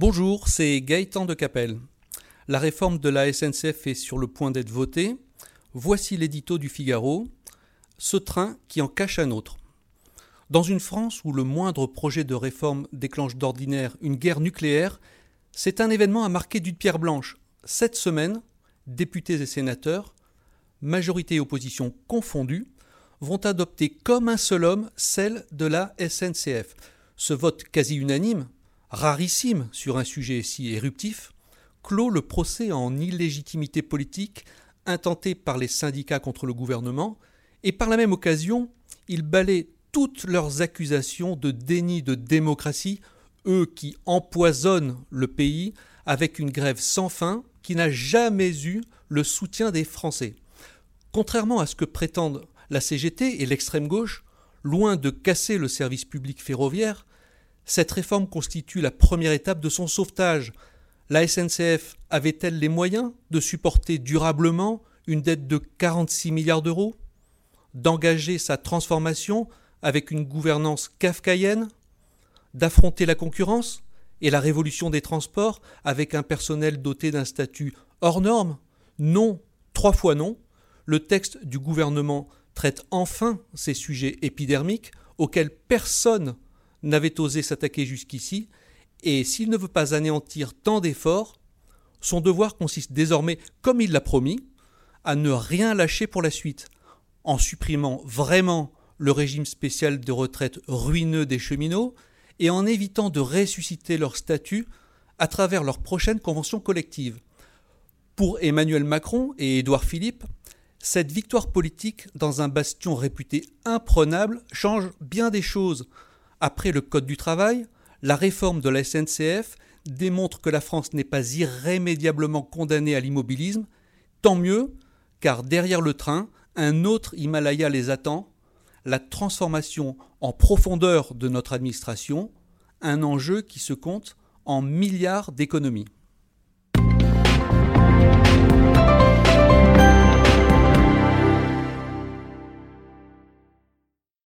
Bonjour, c'est Gaëtan de Capelle. La réforme de la SNCF est sur le point d'être votée. Voici l'édito du Figaro. Ce train qui en cache un autre. Dans une France où le moindre projet de réforme déclenche d'ordinaire une guerre nucléaire, c'est un événement à marquer d'une pierre blanche. Cette semaine, députés et sénateurs, majorité et opposition confondues, vont adopter comme un seul homme celle de la SNCF. Ce vote quasi unanime, rarissime sur un sujet si éruptif, clôt le procès en illégitimité politique intenté par les syndicats contre le gouvernement, et par la même occasion, il balaie toutes leurs accusations de déni de démocratie, eux qui empoisonnent le pays avec une grève sans fin qui n'a jamais eu le soutien des Français. Contrairement à ce que prétendent la CGT et l'extrême gauche, loin de casser le service public ferroviaire, cette réforme constitue la première étape de son sauvetage. La SNCF avait-elle les moyens de supporter durablement une dette de 46 milliards d'euros? D'engager sa transformation avec une gouvernance kafkaïenne? D'affronter la concurrence et la révolution des transports avec un personnel doté d'un statut hors norme? Non, trois fois non. Le texte du gouvernement traite enfin ces sujets épidermiques auxquels personne n'avait osé s'attaquer jusqu'ici, et s'il ne veut pas anéantir tant d'efforts, son devoir consiste désormais, comme il l'a promis, à ne rien lâcher pour la suite, en supprimant vraiment le régime spécial de retraite ruineux des cheminots et en évitant de ressusciter leur statut à travers leur prochaine convention collective. Pour Emmanuel Macron et Édouard Philippe, cette victoire politique dans un bastion réputé imprenable change bien des choses. Après le Code du travail, la réforme de la SNCF démontre que la France n'est pas irrémédiablement condamnée à l'immobilisme. Tant mieux, car derrière le train, un autre Himalaya les attend, la transformation en profondeur de notre administration, un enjeu qui se compte en milliards d'économies.